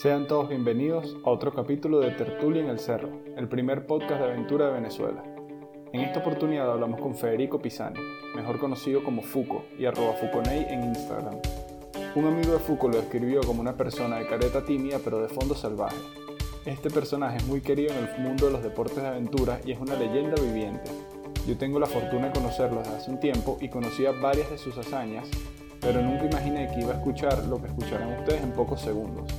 Sean todos bienvenidos a otro capítulo de Tertulia en el Cerro, el primer podcast de aventura de Venezuela. En esta oportunidad hablamos con Federico Pisani, mejor conocido como Fuco y arroba Fuconei en Instagram. Un amigo de Fuco lo describió como una persona de careta tímida pero de fondo salvaje. Este personaje es muy querido en el mundo de los deportes de aventura y es una leyenda viviente. Yo tengo la fortuna de conocerlo desde hace un tiempo y conocía varias de sus hazañas, pero nunca imaginé que iba a escuchar lo que escucharán ustedes en pocos segundos.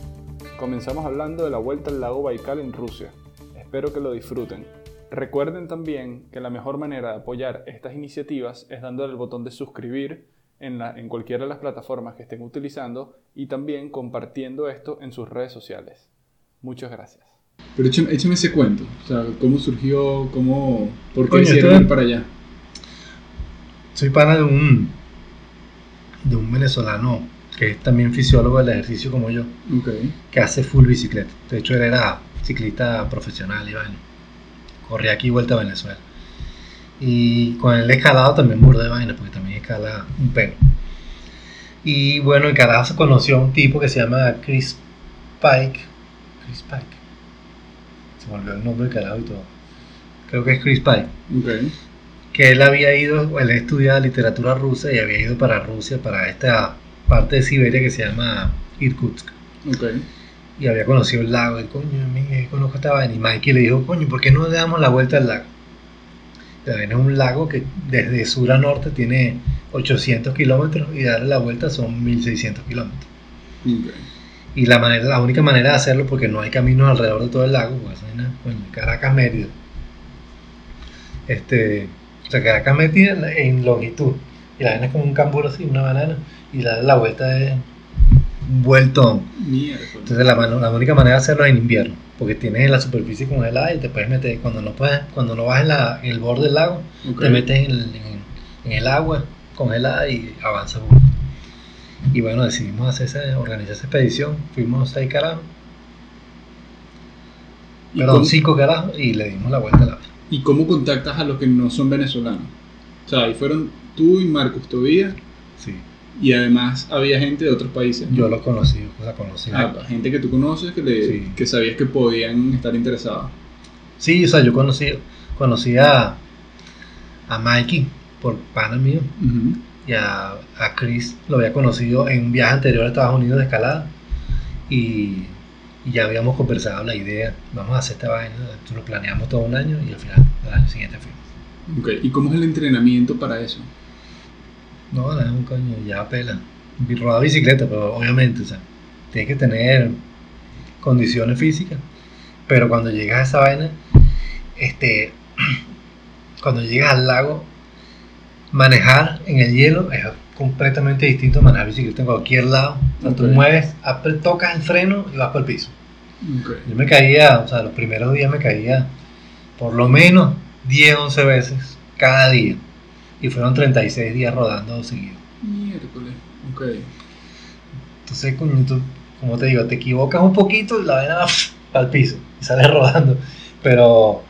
Comenzamos hablando de la vuelta al lago Baikal en Rusia. Espero que lo disfruten. Recuerden también que la mejor manera de apoyar estas iniciativas es dándole el botón de suscribir en, en cualquiera de las plataformas que estén utilizando y también compartiendo esto en sus redes sociales. Muchas gracias. Pero échame, ese cuento, o sea, ¿cómo surgió, cómo, por qué decidieron ir para allá? Soy pana de un, de un venezolano que es también fisiólogo del ejercicio como yo, que hace full bicicleta. De hecho, él era ciclista profesional y bueno, corría aquí vuelta a Venezuela. Y con el escalado también burda de vaina, porque también escala un pelo. Y bueno, en carajo se conoció a un tipo que se llama Chris Pike. Chris Pike. Se me olvidó el nombre del carajo y todo. Creo que es Chris Pike. Que él había ido, él estudiaba literatura rusa y había ido para Rusia para esta parte de Siberia que se llama Irkutsk. Okay. Y había conocido el lago, y coño, mí conozco esta vaina. Y Mikey le dijo, coño, ¿por qué no le damos la vuelta al lago? También es un lago que desde sur a norte tiene 800 kilómetros y darle la vuelta son 1600 kilómetros. Okay. Y la, manera, la única manera de hacerlo, porque no hay caminos alrededor de todo el lago, pues, bueno, Caracas Mérida. Este, o sea, Caracas Mérida en longitud. Y la vaina es como un cambur así, una banana y la, la vuelta es un vueltón. Entonces la, la, única manera de hacerlo es en invierno, porque tienes la superficie congelada y te puedes meter, cuando no puedes, cuando no vas en, la, en el borde del lago, te metes en el, en, el, agua congelada y avanzas. Y bueno, decidimos hacer esa, organizar esa expedición, fuimos seis carajos, perdón, cinco carajos y le dimos la vuelta a la ¿Y cómo contactas a los que no son venezolanos? O sea, ahí fueron tú y Marcos Tobías. Sí. Y además había gente de otros países. Yo los conocí, o sea, conocí. Ah, gente que tú conoces que, le, que sabías que podían estar interesados. Sí, o sea, yo conocí, conocí a, a Mikey por pana mío y a, a, Chris lo había conocido en un viaje anterior a Estados Unidos de escalada y, ya habíamos conversado la idea, vamos a hacer esta vaina, lo planeamos todo un año y al final, al año siguiente fuimos. Okay. ¿Y cómo es el entrenamiento para eso? No, no, un coño, ya pela. Rodar bicicleta, pero obviamente, o sea, tienes que tener condiciones físicas. Pero cuando llegas a esa vaina, este, cuando llegas al lago, manejar en el hielo es completamente distinto a manejar bicicleta en cualquier lado. O sea, tú mueves, tocas el freno y vas para el piso. Yo me caía, o sea, los primeros días me caía por lo menos 10, 11 veces cada día. Y fueron 36 días rodando seguido. Miércoles, ok. Entonces, como te digo, te equivocas un poquito y la vaina va al piso y sales rodando. Pero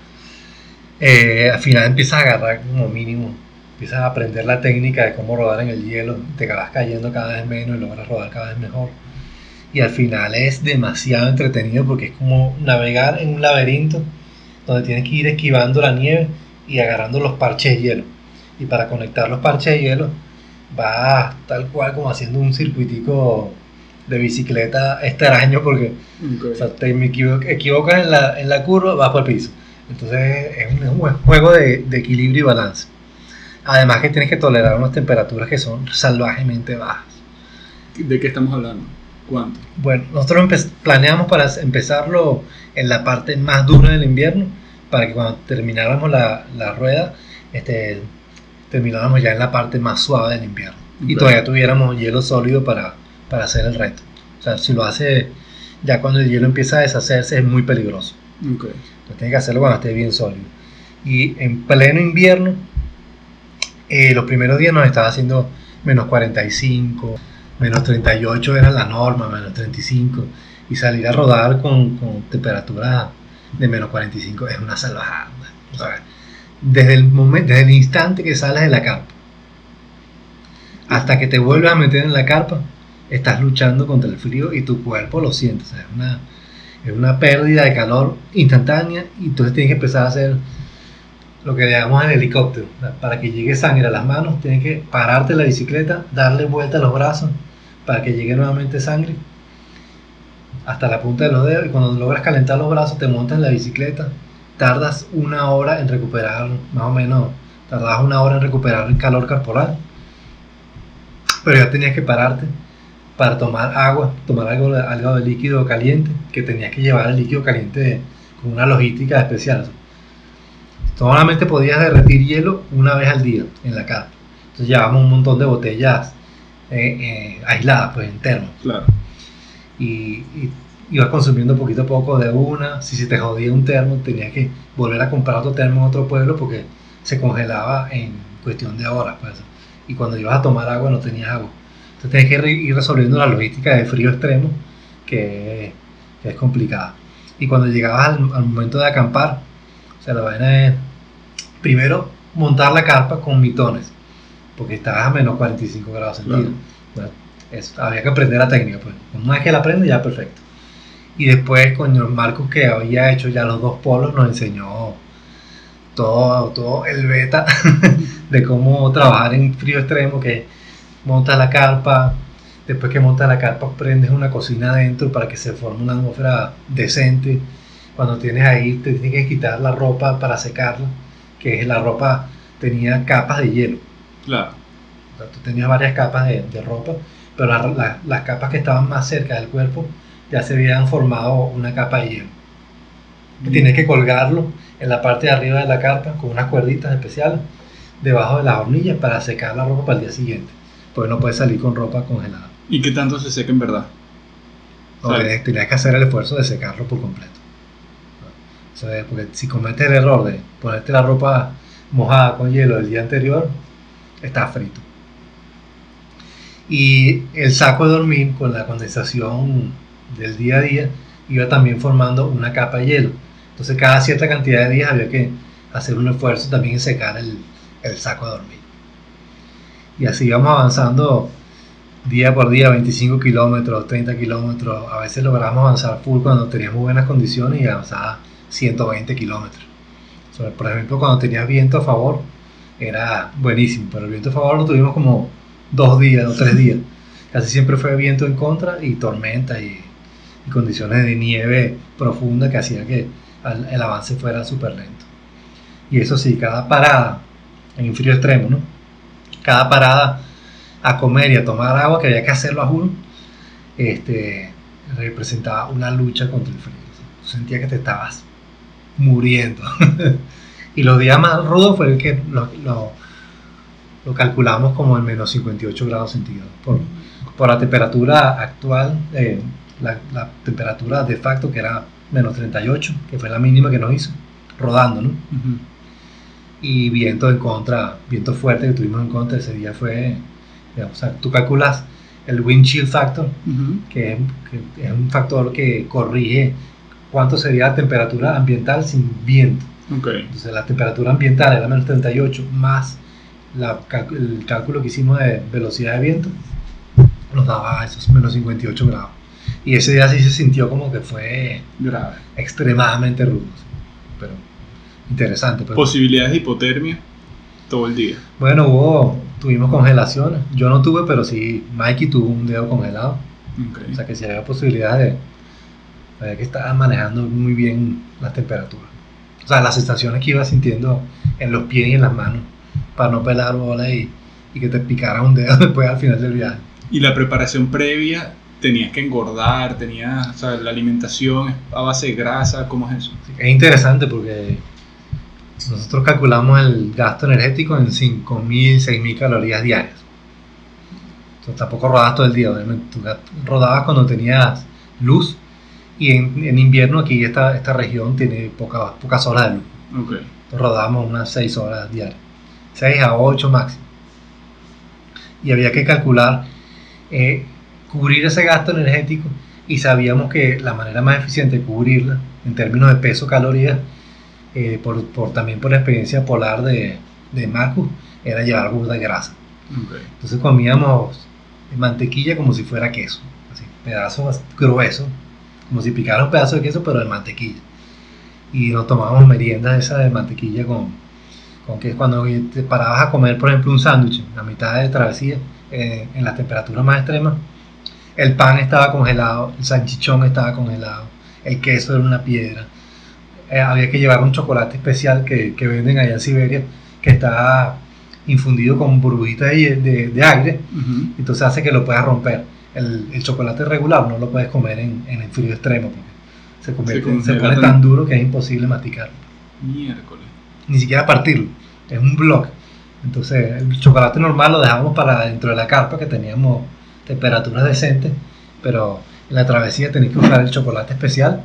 eh, al final empiezas a agarrar como mínimo, empiezas a aprender la técnica de cómo rodar en el hielo, te vas cayendo cada vez menos y logras rodar cada vez mejor. Y al final es demasiado entretenido porque es como navegar en un laberinto donde tienes que ir esquivando la nieve y agarrando los parches de hielo y para conectar los parches de hielo va tal cual como haciendo un circuitico de bicicleta extraño porque te equivocas en la, en la curva, vas por el piso. Entonces es un, juego de, equilibrio y balance. Además que tienes que tolerar unas temperaturas que son salvajemente bajas. ¿De qué estamos hablando? ¿Cuánto? Bueno, nosotros planeamos para empezarlo en la parte más dura del invierno, para que cuando termináramos la, la rueda, este, terminábamos ya en la parte más suave del invierno. Y todavía tuviéramos hielo sólido para, para hacer el reto. O sea, si lo hace ya cuando el hielo empieza a deshacerse es muy peligroso. Okay. Entonces tiene que hacerlo cuando esté bien sólido. Y en pleno invierno, eh, los primeros días nos estaba haciendo menos 45, menos 38 era la norma, menos 35. Y salir a rodar con, con temperatura de menos 45 es una salvajada. O sea, desde el, momento, desde el instante que sales de la carpa hasta que te vuelves a meter en la carpa, estás luchando contra el frío y tu cuerpo lo siente. es, una, es una pérdida de calor instantánea y entonces tienes que empezar a hacer lo que llamamos el helicóptero. Para que llegue sangre a las manos, tienes que pararte la bicicleta, darle vuelta a los brazos para que llegue nuevamente sangre hasta la punta de los dedos y cuando logras calentar los brazos te montas en la bicicleta, tardas una hora en recuperar, más o menos, tardas una hora en recuperar el calor corporal, pero ya tenías que pararte para tomar agua, tomar algo, algo de líquido caliente, que tenías que llevar el líquido caliente con una logística especial. Solamente podías derretir hielo una vez al día en la carpa. Entonces llevábamos un montón de botellas eh, eh, aisladas, pues en termo. Claro. Y, ibas consumiendo poquito a poco de una. Si se te jodía un termo, tenías que volver a comprar otro termo en otro pueblo porque se congelaba en cuestión de horas. Pues. Y cuando ibas a tomar agua no tenías agua. Entonces tenías que ir resolviendo la logística de frío extremo, que, es complicada. Y cuando llegabas al, momento de acampar, o sea, la vaina es primero montar la carpa con mitones, porque estabas a menos 45 grados centígrados. había que aprender la técnica, pues. Una vez que la aprendes, ya perfecto. Y después con el Marcos, que había hecho ya los dos polos, nos enseñó todo, todo el beta de cómo trabajar en frío extremo, que montas la carpa, después que montas la carpa prendes una cocina adentro para que se forme una atmósfera decente. Cuando tienes ahí, te tienes que quitar la ropa para secarla que la ropa tenía capas de hielo. Claro. tú tenías varias capas de, ropa, pero las capas que estaban más cerca del cuerpo ya se habían formado una capa de hielo. Mm. Tienes que colgarlo en la parte de arriba de la carpa con unas cuerditas especiales debajo de las hornillas para secar la ropa para el día siguiente. Pues no puedes salir con ropa congelada. ¿Y qué tanto se seca en verdad? tenías que hacer el esfuerzo de secarlo por completo porque si cometes el error de ponerte la ropa mojada con hielo el día anterior, está frito. Y el saco de dormir con la condensación del día a día iba también formando una capa de hielo. Entonces cada cierta cantidad de días había que hacer un esfuerzo también en secar el, el saco de dormir. Y así íbamos avanzando día por día, 25 kilómetros, 30 kilómetros. A veces logramos avanzar full cuando teníamos buenas condiciones y avanzaba 120 kilómetros. Por ejemplo, cuando tenías viento a favor, era buenísimo, pero el viento a favor lo tuvimos como dos días o tres días. Casi siempre fue viento en contra y tormenta y, condiciones de nieve profunda que hacía que el, avance fuera súper lento. Y eso sí, cada parada, en frío extremo, ¿no? Cada parada a comer y a tomar agua, que había que hacerlo a juro, este, representaba una lucha contra el frío. Sentía que te estabas muriendo. y los días más rudos fue el que lo, lo, calculamos como en menos 58 grados centígrados. Por, por la temperatura actual, eh, la, temperatura de facto que era menos 38, que fue la mínima que nos hizo, rodando, ¿no? Y viento en contra, viento fuerte que tuvimos en contra ese día fue, o sea, tú calculas el wind chill factor, que, es un factor que corrige cuánto sería la temperatura ambiental sin viento. Entonces la temperatura ambiental era menos 38 más el cálculo que hicimos de velocidad de viento nos daba esos menos 58 grados. Y ese día sí se sintió como que fue grave, extremadamente rudo. Pero interesante. Posibilidades de hipotermia todo el día. Bueno, hubo, tuvimos congelaciones. Yo no tuve, pero sí Mikey tuvo un dedo congelado. O sea que si había posibilidades de que estaba manejando muy bien las temperaturas. O sea, las sensaciones que iba sintiendo en los pies y en las manos para no pelar bola y, y que te picara un dedo después al final del viaje. Y la preparación previa, tenías que engordar, tenías, o sea, la alimentación a base de grasa, ¿cómo es eso? Es interesante porque nosotros calculamos el gasto energético en 5.000, 6.000 calorías diarias. Entonces tampoco rodabas todo el día, obviamente. Tú rodabas cuando tenías luz y en, invierno aquí esta, esta región tiene poca, pocas horas de luz. Okay. rodamos unas 6 horas diarias. 6 a 8 máximo. Y había que calcular, eh, cubrir ese gasto energético y sabíamos que la manera más eficiente de cubrirla en términos de peso calorías eh, por, por, también por la experiencia polar de, de Marcus, era llevar burda de grasa. Entonces comíamos mantequilla como si fuera queso, así, pedazos gruesos, como si picara un pedazo de queso, pero de mantequilla. Y nos tomábamos meriendas esa de mantequilla con, con que cuando te parabas a comer, por ejemplo, un sándwich a mitad de travesía, eh, en las temperaturas más extremas, el pan estaba congelado, el salchichón estaba congelado, el queso era una piedra. Eh, había que llevar un chocolate especial que, que, venden allá en Siberia, que está infundido con burbujitas de, de, aire, entonces hace que lo puedas romper. El, el, chocolate regular no lo puedes comer en, en el frío extremo, porque se, se, pone tan duro que es imposible masticarlo. Miércoles. Ni siquiera partirlo, es un bloque. Entonces el chocolate normal lo dejamos para dentro de la carpa, que teníamos temperaturas decentes, pero en la travesía tenéis que usar el chocolate especial,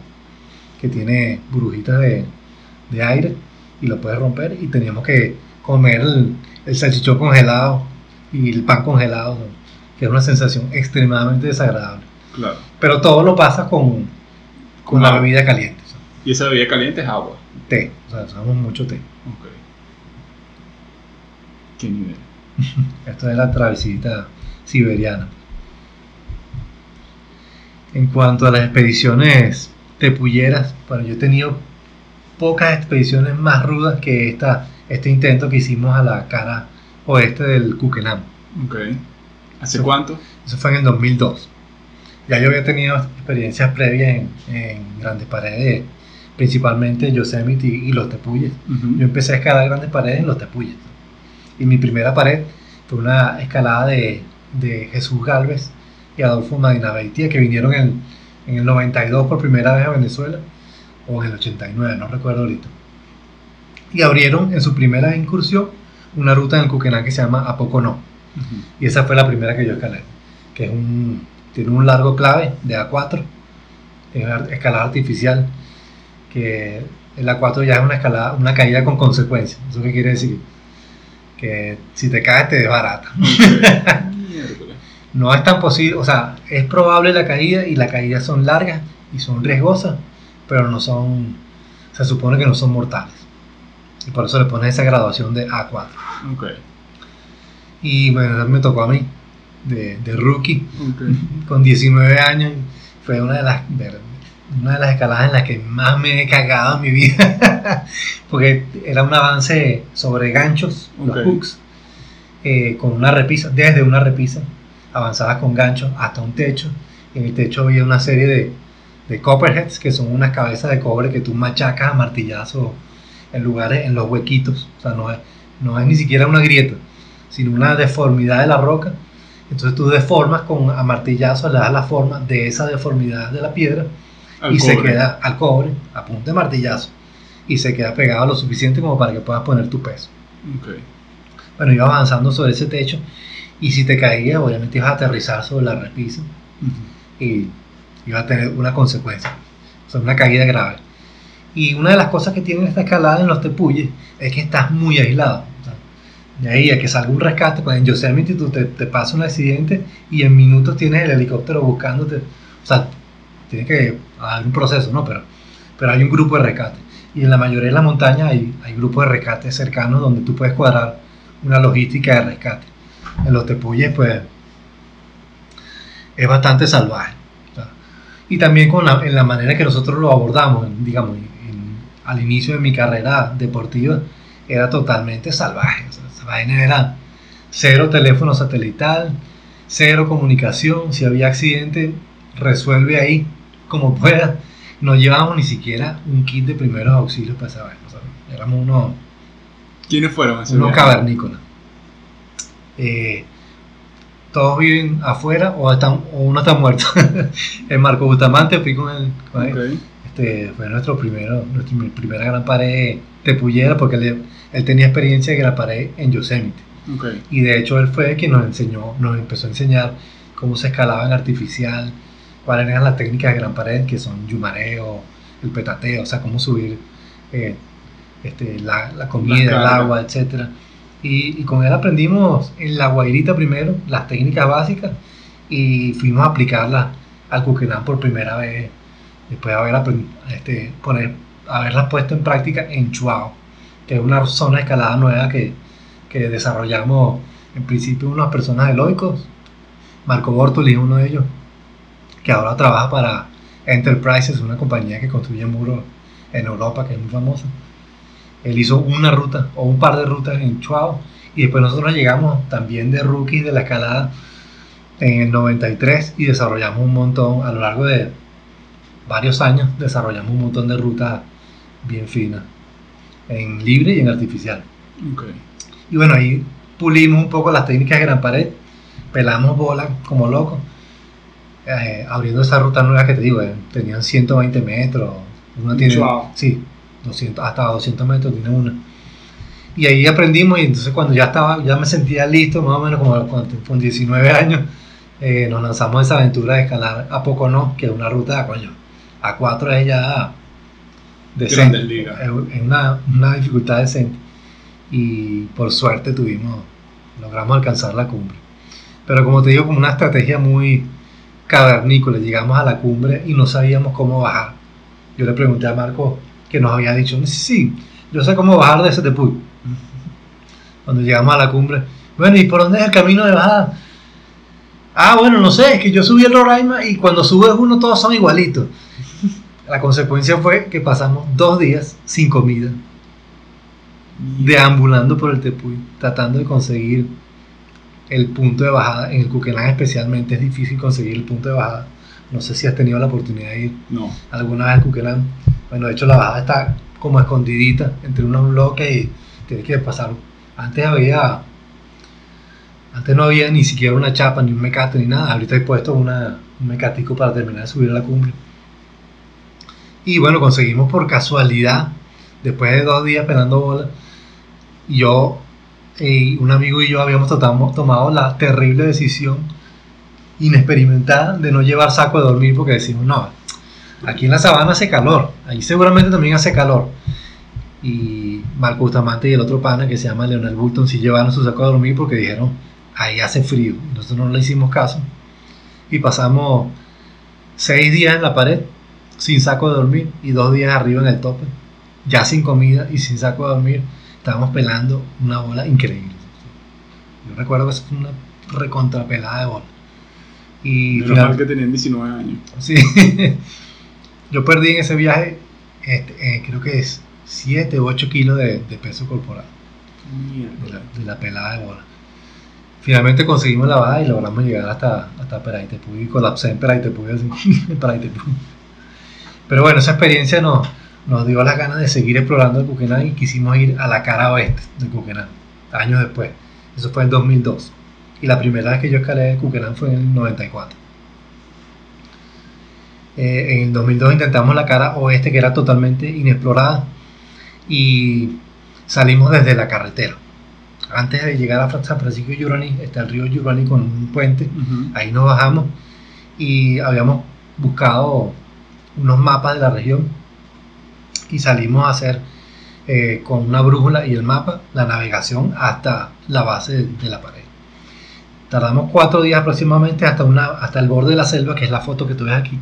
que tiene burbujitas de, de aire, y lo puedes romper, y teníamos que comer el, el salchichón congelado y el pan congelado, que es una sensación extremadamente desagradable. Claro. Pero todo lo pasa con, con la bebida caliente. ¿Y esa bebida caliente es agua? Té, o sea, usamos mucho té. Ok. ¿Qué nivel? Esto es la travesita siberiana. En cuanto a las expediciones tepulleras, bueno, yo he tenido pocas expediciones más rudas que esta este intento que hicimos a la cara oeste del Kukenam. Ok. ¿Hace cuánto? Eso fue en el 2002. Ya yo había tenido experiencias previas en, grandes paredes, principalmente Yosemite y, los Tepuyes. Yo empecé a escalar grandes paredes en los Tepuyes. Y mi primera pared fue una escalada de, de Jesús Galvez y Adolfo Madinabeitia que vinieron en, en el 92 por primera vez a Venezuela, o en el 89, no recuerdo ahorita y abrieron en su primera incursión una ruta en el Cuquená que se llama Apocono. Y esa fue la primera que yo escalé, que es un, tiene un largo clave de A4, es una escalada artificial, que el A4 ya es una, escalada, una caída con consecuencias. ¿Eso qué quiere decir? Que si te caes te desbarata. no es tan posible, o sea, es probable la caída y las caídas son largas y son riesgosas, pero no son, se supone que no son mortales. Y por eso le pones esa graduación de A4. Okay. Y bueno, me tocó a mí, de, de rookie, con 19 años. Fue una de, las, una de las escaladas en las que más me he cagado en mi vida. Porque era un avance sobre ganchos, los hooks, eh, con una repisa, desde una repisa, avanzada con ganchos hasta un techo. En el techo había una serie de, de copperheads, que son unas cabezas de cobre que tú machacas a martillazo en lugares, en los huequitos. O sea, no es, no es ni siquiera una grieta, sino una deformidad de la roca. Entonces tú deformas con a martillazo, le das la forma de esa deformidad de la piedra y se queda al cobre, a punto de martillazo, y se queda pegado lo suficiente como para que puedas poner tu peso. Okay. Bueno, iba avanzando sobre ese techo y si te caías, obviamente ibas a aterrizar sobre la repisa y iba a tener una consecuencia, o sea, una caída grave. Y una de las cosas que tiene esta escalada en los tepuyes es que estás muy aislado. De ahí a que salga un rescate, pues en Yosemite tú te, te pasa un accidente y en minutos tienes el helicóptero buscándote. O sea, tiene que haber un proceso, ¿no? Pero, pero hay un grupo de rescate. Y en la mayoría de las montañas hay, hay grupos de rescate cercanos donde tú puedes cuadrar una logística de rescate. En los tepuyes, pues, es bastante salvaje. Y también con la, en la manera que nosotros lo abordamos, digamos, al inicio de mi carrera deportiva era totalmente salvaje. Esa vaina era cero teléfono satelital, cero comunicación. Si había accidente, resuelve ahí como pueda. No llevábamos ni siquiera un kit de primeros auxilios para esa vaina. éramos unos. ¿Quiénes fueron? Unos cavernícolas. Eh, todos viven afuera o, están, o uno está muerto. el Marco Bustamante fui con él. Este, fue nuestro primero, nuestra primera gran pared tepullera porque él, él tenía experiencia de gran pared en Yosemite. Y de hecho él fue quien nos enseñó, nos empezó a enseñar cómo se escalaba en artificial, cuáles eran las técnicas de gran pared, que son yumareo, el petateo, o sea, cómo subir eh, este, la, la, comida, el agua, etc. Y, y, con él aprendimos en la guairita primero las técnicas básicas y fuimos a aplicarlas al Cuquenán por primera vez después de haber este, poner haberlas puesto en práctica en Chuao, que es una zona de escalada nueva que, que desarrollamos en principio unas personas heroicos. Marco Bortoli es uno de ellos, que ahora trabaja para Enterprises, una compañía que construye muros en Europa, que es muy famosa. Él hizo una ruta o un par de rutas en Chuao y después nosotros llegamos también de rookies de la escalada en el 93 y desarrollamos un montón, a lo largo de varios años, desarrollamos un montón de rutas bien finas, en libre y en artificial. Y bueno, ahí pulimos un poco las técnicas de gran pared, pelamos bolas como locos, eh, abriendo esa ruta nueva que te digo, eh, tenían 120 metros, una tiene, sí, 200, hasta 200 metros tiene una. Y ahí aprendimos y entonces cuando ya estaba, ya me sentía listo, más o menos como con 19 años, eh, nos lanzamos esa aventura de escalar a poco no, que es una ruta, coño, a 4 es ya decente, es una, una dificultad decente. Y por suerte tuvimos, logramos alcanzar la cumbre. Pero como te digo, como una estrategia muy cavernícola, llegamos a la cumbre y no sabíamos cómo bajar. Yo le pregunté a Marco que nos había dicho, sí, sí, yo sé cómo bajar de ese tepuy. Cuando llegamos a la cumbre, bueno, ¿y por dónde es el camino de bajada? Ah, bueno, no sé, es que yo subí el Roraima y cuando subes uno todos son igualitos. La consecuencia fue que pasamos dos días sin comida, deambulando por el Tepuy, tratando de conseguir el punto de bajada. En el Cuquelán especialmente es difícil conseguir el punto de bajada. No sé si has tenido la oportunidad de ir no. alguna vez al Cuquelán. Bueno, de hecho la bajada está como escondidita entre unos bloques y tienes que pasar. Antes había antes no había ni siquiera una chapa, ni un mecate, ni nada. Ahorita he puesto una, un mecatico para terminar de subir a la cumbre. Y bueno, conseguimos por casualidad, después de dos días pelando bola, yo y un amigo y yo habíamos tomado la terrible decisión inexperimentada de no llevar saco de dormir porque decimos, no, aquí en la sabana hace calor, ahí seguramente también hace calor. Y Marco Bustamante y el otro pana que se llama Leonel Bulton sí llevaron su saco de dormir porque dijeron, ahí hace frío. Nosotros no le hicimos caso y pasamos seis días en la pared sin saco de dormir y dos días arriba en el tope, ya sin comida y sin saco de dormir. Estábamos pelando una bola increíble. Yo recuerdo que eso fue una recontrapelada de bola. Y final, que tenían 19 años. Sí. Yo perdí en ese viaje, este, eh, creo que es 7 u 8 kilos de, peso corporal. De la, de la pelada de bola. Finalmente conseguimos la baja y logramos llegar hasta, hasta Peraitepuy y colapsé en Peraitepuy, así, en Pero bueno, esa experiencia nos, nos dio las ganas de seguir explorando el Cuquenan y quisimos ir a la cara oeste del Cuquenan, años después. Eso fue en 2002. Y la primera vez que yo escalé el Cuquenan fue en el 94. Eh, en el 2002 intentamos la cara oeste que era totalmente inexplorada y salimos desde la carretera antes de llegar a San Francisco de Yurani, está el río Yurani con un puente, ahí nos bajamos y habíamos buscado unos mapas de la región y salimos a hacer eh, con una brújula y el mapa la navegación hasta la base de, la pared. Tardamos cuatro días aproximadamente hasta, una, hasta el borde de la selva, que es la foto que tú ves aquí.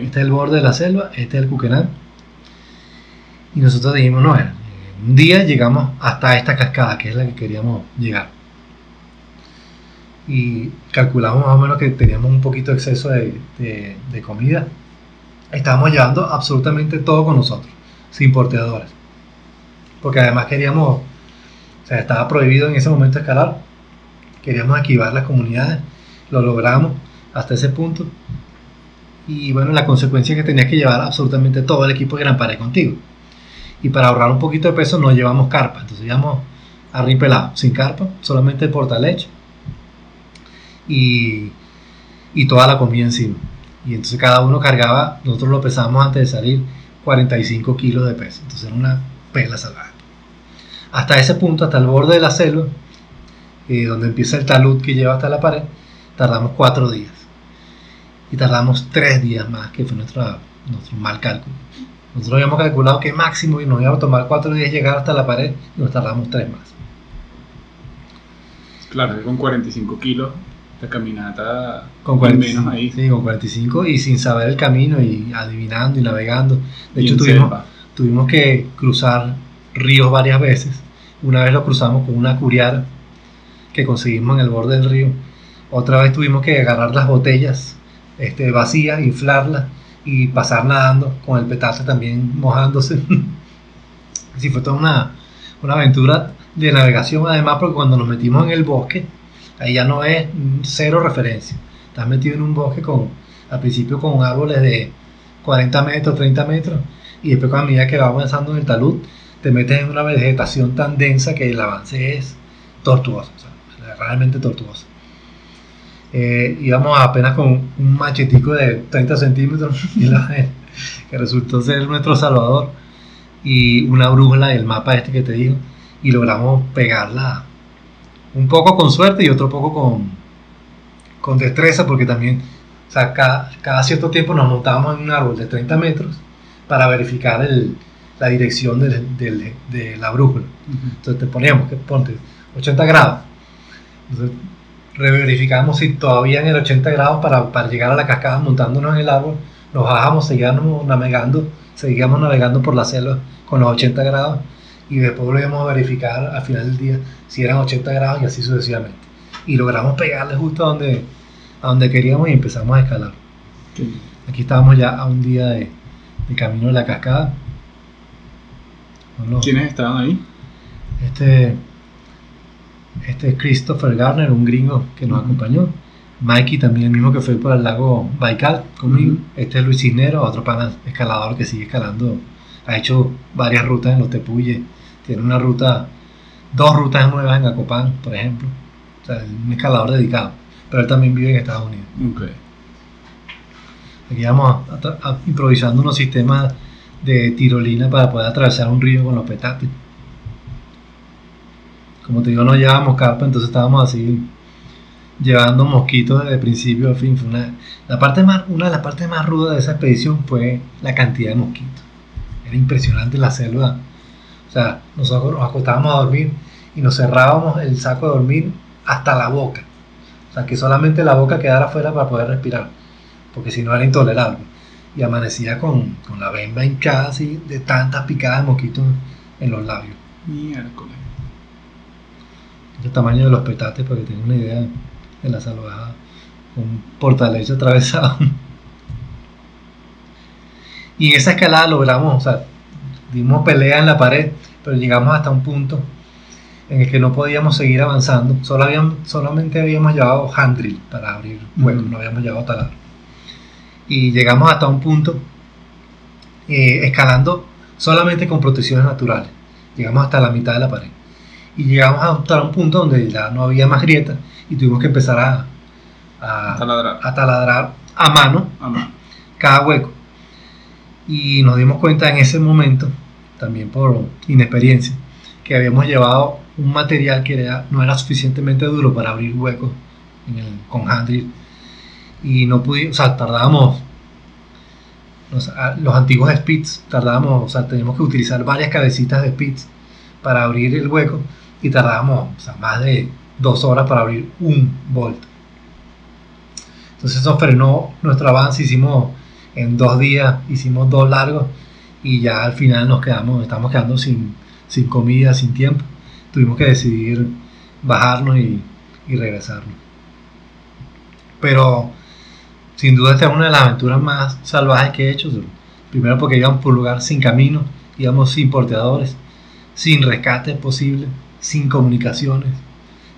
Este es el borde de la selva, este es el Cuquenal. Y nosotros dijimos, no, un día llegamos hasta esta cascada, que es la que queríamos llegar. Y calculamos más o menos que teníamos un poquito de exceso de, comida. Estábamos llevando absolutamente todo con nosotros, sin porteadores. Porque además queríamos, o sea, estaba prohibido en ese momento escalar. Queríamos esquivar las comunidades. Lo logramos hasta ese punto. Y bueno, la consecuencia es que tenías que llevar absolutamente todo el equipo de Gran contigo y para ahorrar un poquito de peso no llevamos carpa, entonces llevamos arripelado, sin carpa, solamente el y, y toda la comida encima. Y entonces cada uno cargaba, nosotros lo pesamos antes de salir, 45 kilos de peso, entonces era una pela salvaje. Hasta ese punto, hasta el borde de la selva, eh, donde empieza el talud que lleva hasta la pared, tardamos cuatro días. Y tardamos tres días más, que fue nuestro mal cálculo. Nosotros habíamos calculado que máximo nos iba a tomar cuatro días llegar hasta la pared y nos tardamos tres más. Claro, con 45 kilos la caminata con menos ahí. Sí, con 45 y sin saber el camino y adivinando y navegando. De hecho, tuvimos, tuvimos que cruzar ríos varias veces. Una vez lo cruzamos con una curiara que conseguimos en el borde del río. Otra vez tuvimos que agarrar las botellas este, vacías, inflarlas y pasar nadando con el petate también mojándose. Así fue toda una, una aventura de navegación además porque cuando nos metimos en el bosque, ahí ya no es cero referencia. Estás metido en un bosque con, al principio con árboles de 40 metros, 30 metros, y después a medida que va avanzando en el talud, te metes en una vegetación tan densa que el avance es tortuoso, realmente tortuoso. Eh, íbamos apenas con un machetico de 30 centímetros, que resultó ser nuestro salvador, y una brújula del mapa este que te digo, y logramos pegarla un poco con suerte y otro poco con, con destreza, porque también o sea, cada, cierto tiempo nos montábamos en un árbol de 30 metros para verificar el, la dirección de la brújula. Entonces te poníamos, que ponte 80 grados. Entonces reverificamos si todavía en el 80 grados para, para, llegar a la cascada montándonos en el árbol. Nos bajamos, seguíamos navegando, seguíamos navegando por la selva con los 80 grados y después volvíamos a verificar al final del día si eran 80 grados y así sucesivamente. Y logramos pegarle justo a donde, a donde queríamos y empezamos a escalar. Aquí estábamos ya a un día de, camino de la cascada. ¿Quiénes estaban ahí? Este, este es Christopher Garner, un gringo que nos acompañó. Mikey también, el mismo que fue por el lago Baikal conmigo. Este es Luis Cisnero, otro pana escalador que sigue escalando. Ha hecho varias rutas en los Tepuyes. Tiene una ruta, dos rutas nuevas en Acopán, por ejemplo. O sea, un escalador dedicado. Pero él también vive en Estados Unidos. Aquí vamos improvisando unos sistemas de tirolina para poder atravesar un río con los petates. Como te digo, no llevábamos carpa, entonces estábamos así llevando mosquitos desde principio a fin. Fue una, la parte más, una de las partes más rudas de esa expedición fue la cantidad de mosquitos. Era impresionante la selva. O sea, nosotros nos acostábamos a dormir y nos cerrábamos el saco de dormir hasta la boca. O sea, que solamente la boca quedara afuera para poder respirar porque si no era intolerable. Y amanecía con, con la bemba hinchada así de tantas picadas de mosquitos en los labios. Miércoles. El tamaño de los petates, para que tengan una idea de la salvajada. Un portalecho atravesado. Y en esa escalada logramos, o sea, dimos pelea en la pared, pero llegamos hasta un punto en el que no podíamos seguir avanzando. Solo habíamos, solamente habíamos llevado handrill para abrir huecos, no habíamos llevado taladro y llegamos hasta un punto eh, escalando solamente con protecciones naturales. Llegamos hasta la mitad de la pared. Y llegamos hasta un punto donde ya no había más grietas y tuvimos que empezar a, a, taladrar. a, mano, cada hueco. Y nos dimos cuenta en ese momento, también por inexperiencia, que habíamos llevado un material que no era suficientemente duro para abrir huecos con handrill y no pudimos, o sea, tardábamos, los, los antiguos Spits, tardábamos, o sea, teníamos que utilizar varias cabecitas de Spits para abrir el hueco y tardábamos, o sea, más de dos horas para abrir un bolt. Entonces eso frenó nuestro avance, hicimos en dos días, hicimos dos largos y ya al final nos quedamos, estamos quedando sin, sin comida, sin tiempo. Tuvimos que decidir bajarnos y, y regresarnos. Pero sin duda esta es una de las aventuras más salvajes que he hecho. Primero porque íbamos por un lugar sin camino, íbamos sin porteadores, sin rescate posible, sin comunicaciones,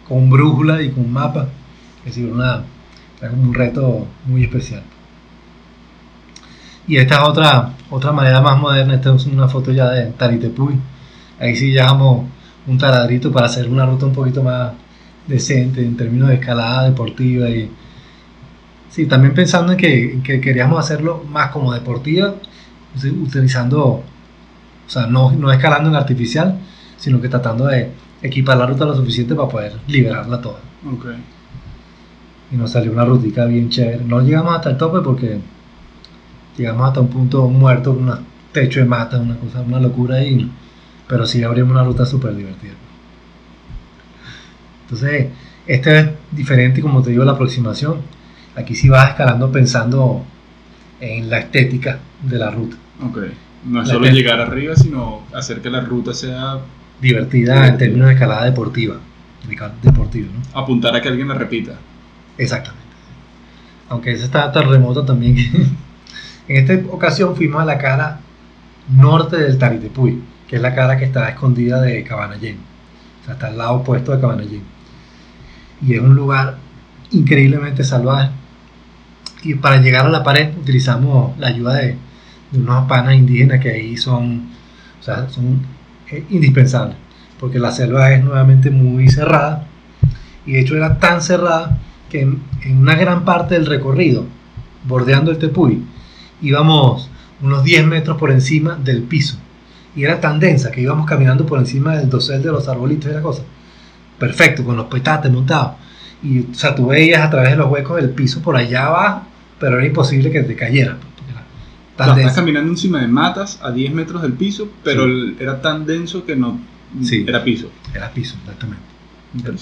con brújula y con mapa. Es decir, una, un reto muy especial. Y esta es otra, otra manera más moderna, esta es una foto ya de Taritepuy. Ahí sí llevamos un taladrito para hacer una ruta un poquito más decente en términos de escalada deportiva y Sí, también pensando en que, queríamos hacerlo más como deportiva, utilizando, o sea, no, no escalando en artificial, sino que tratando de equipar la ruta lo suficiente para poder liberarla toda. Okay. Y nos salió una rutica bien chévere. No llegamos hasta el tope porque llegamos hasta un punto muerto, un techo de mata, una cosa, una locura ahí. Pero sí abrimos una ruta súper divertida. Entonces, este es diferente, como te digo, la aproximación Aquí sí vas escalando pensando en la estética de la ruta. No es La solo llegar arriba, sino hacer que la ruta sea divertida en términos de escalada deportiva. de cal- Deportiva, ¿no? apuntar a que alguien la repita. Exactamente. Aunque esa está tan remota también. en esta ocasión fuimos a la cara norte del Taritepuy, que es la cara que está escondida de Cabanallén. O sea, está al lado opuesto de Cabanallén. Y es un lugar increíblemente salvaje. Y para llegar a la pared utilizamos la ayuda de, unos panas indígenas que ahí son, o sea, son eh, indispensables. Porque la selva es nuevamente muy cerrada. Y de hecho era tan cerrada que en, en una gran parte del recorrido, bordeando el Tepuy, íbamos unos 10 metros por encima del piso. Y era tan densa que íbamos caminando por encima del dosel de los arbolitos y la cosa. Perfecto, con los petates montados. Y o sea, tú veías a través de los huecos del piso por allá abajo, pero era imposible que te cayera. pues, era O tan sea, estás caminando encima de matas a 10 metros del piso, pero Sí. era tan denso que no Sí. era piso. Era piso, exactamente.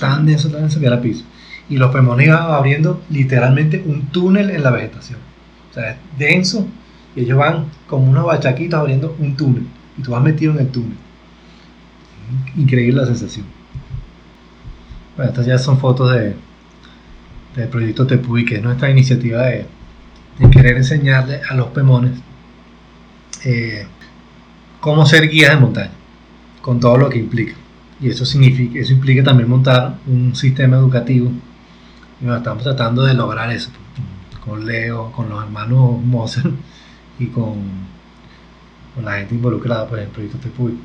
Tan denso, tan denso que era piso. Y los pemones iban abriendo literalmente un túnel en la vegetación. Es denso y ellos van como unos bachaquitos abriendo un túnel. Y tú vas metido en el túnel. Increíble la sensación. Bueno, estas ya son fotos de, del proyecto Tepuy, que es nuestra iniciativa de, de querer enseñarle a los pemones eh, cómo ser guías de montaña, con todo lo que implica. Y eso, significa, eso implica también montar un sistema educativo. Y bueno, estamos tratando de lograr eso con Leo, con los hermanos Moser y con, la gente involucrada pues, en el proyecto Tepuy,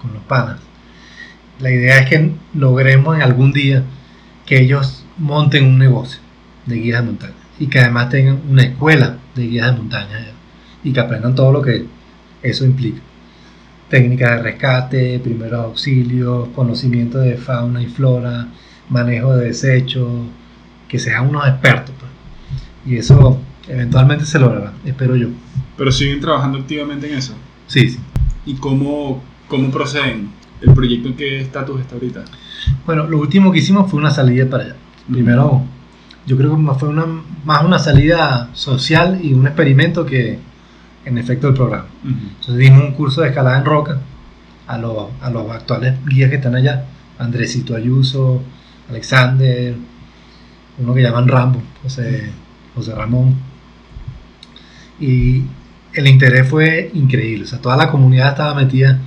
con los panas. La idea es que logremos en algún día que ellos monten un negocio de guías de montaña y que además tengan una escuela de guías de montaña y que aprendan todo lo que eso implica técnicas de rescate, primeros auxilios, conocimiento de fauna y flora, manejo de desechos, que sean unos expertos. pues. Y eso eventualmente se logrará, espero yo. Pero siguen trabajando activamente en eso. Sí, sí. ¿Y cómo, cómo proceden? ¿El proyecto en qué estatus está ahorita? Bueno, lo último que hicimos fue una salida para allá. Primero, yo creo que fue una, más una salida social y un experimento que en efecto el programa. Entonces dimos un curso de escalada en roca a los, a los actuales guías que están allá, Andresito Ayuso, Alexander, uno que llaman Rambo, José, José Ramón. Y el interés fue increíble, o sea, toda la comunidad estaba metida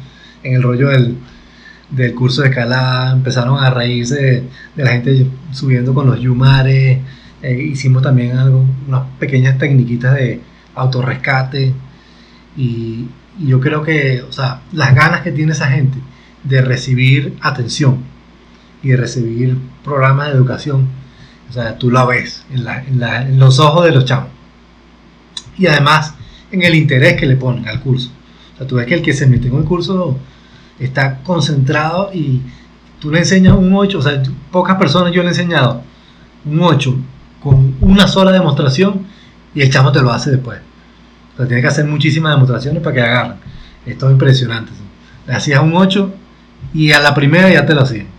en el rollo del, del curso de escalada, empezaron a reírse de, la gente subiendo con los yumares, eh, hicimos también algo, unas pequeñas tecniquitas de autorrescate y, y yo creo que, o sea, las ganas que tiene esa gente de recibir atención y de recibir programas de educación, sea, tú la ves en, los ojos de los chamos. Y además en el interés que le ponen al curso. O sea, tú ves que el que se mete en el curso está concentrado y tú le enseñas un 8, o sea, pocas personas yo le he enseñado un 8 con una sola demostración y el chamo te lo hace después. O sea, tienes que hacer muchísimas demostraciones para que agarren. Esto es impresionante. Le hacías un 8 y a la primera ya te lo hacían.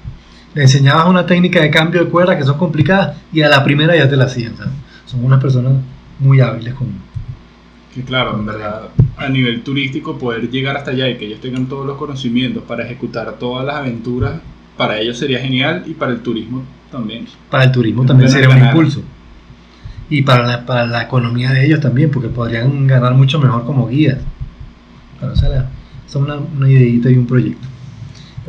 Le enseñabas una técnica de cambio de cuerda que son complicadas y a la primera ya te la hacían. o sea, son unas personas muy hábiles con... Que claro, en verdad, a nivel turístico, poder llegar hasta allá y que ellos tengan todos los conocimientos para ejecutar todas las aventuras, para ellos sería genial y para el turismo también. Para el turismo Es también ganar, sería un ganar. impulso. Y para la, para la economía de ellos también, porque podrían ganar mucho mejor como guías. Es la- esa es una, una ideita y un proyecto.